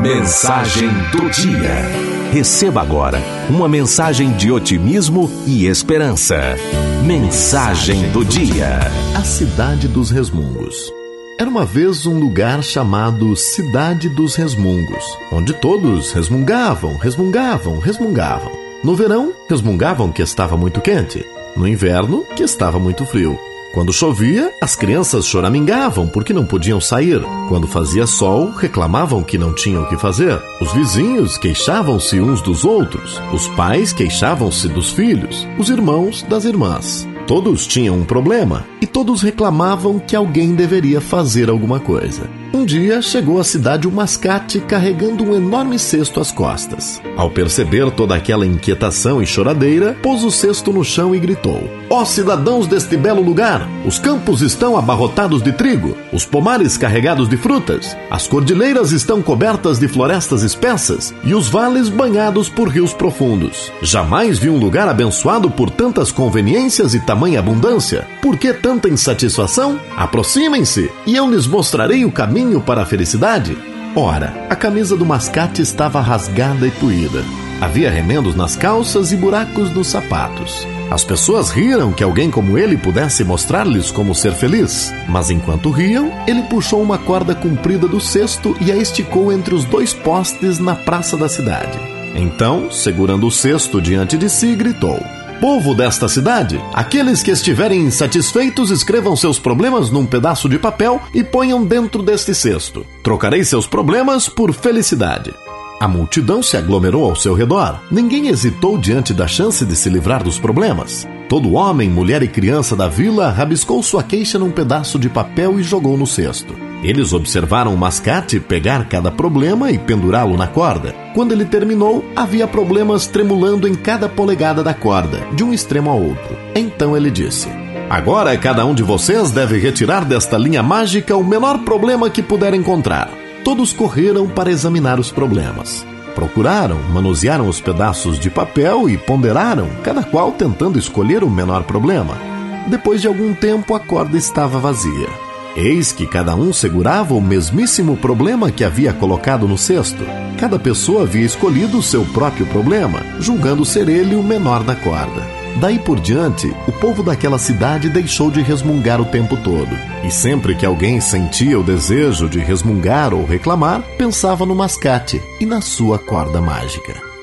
Mensagem do dia. Receba agora uma mensagem de otimismo e esperança. Mensagem do dia. A Cidade dos Resmungos. Era uma vez um lugar chamado Cidade dos Resmungos, onde todos resmungavam, resmungavam, resmungavam. No verão, resmungavam que estava muito quente. No inverno, que estava muito frio. Quando chovia, as crianças choramingavam porque não podiam sair. Quando fazia sol, reclamavam que não tinham o que fazer. Os vizinhos queixavam-se uns dos outros. Os pais queixavam-se dos filhos. Os irmãos das irmãs. Todos tinham um problema e todos reclamavam que alguém deveria fazer alguma coisa. Um dia chegou à cidade um mascate carregando um enorme cesto às costas. Ao perceber toda aquela inquietação e choradeira, pôs o cesto no chão e gritou: Ó oh, cidadãos deste belo lugar, os campos estão abarrotados de trigo, os pomares carregados de frutas, as cordilheiras estão cobertas de florestas espessas e os vales banhados por rios profundos. Jamais vi um lugar abençoado por tantas conveniências e tamanha abundância. Por que tanta insatisfação? Aproximem-se e eu lhes mostrarei o caminho para a felicidade? Ora, a camisa do mascate estava rasgada e puída. Havia remendos nas calças e buracos nos sapatos. As pessoas riram que alguém como ele pudesse mostrar-lhes como ser feliz. Mas enquanto riam, ele puxou uma corda comprida do cesto e a esticou entre os dois postes na praça da cidade. Então, segurando o cesto diante de si, gritou: Povo desta cidade, aqueles que estiverem insatisfeitos escrevam seus problemas num pedaço de papel e ponham dentro deste cesto. Trocarei seus problemas por felicidade. A multidão se aglomerou ao seu redor. Ninguém hesitou diante da chance de se livrar dos problemas. Todo homem, mulher e criança da vila rabiscou sua queixa num pedaço de papel e jogou no cesto. Eles observaram o mascate pegar cada problema e pendurá-lo na corda. Quando ele terminou, havia problemas tremulando em cada polegada da corda, de um extremo ao outro. Então ele disse: Agora cada um de vocês deve retirar desta linha mágica o menor problema que puder encontrar. Todos correram para examinar os problemas. Procuraram, manusearam os pedaços de papel e ponderaram, cada qual tentando escolher o menor problema. Depois de algum tempo, a corda estava vazia. Eis que cada um segurava o mesmíssimo problema que havia colocado no cesto. Cada pessoa havia escolhido o seu próprio problema, julgando ser ele o menor da corda. Daí por diante, o povo daquela cidade deixou de resmungar o tempo todo. E sempre que alguém sentia o desejo de resmungar ou reclamar, pensava no mascate e na sua corda mágica.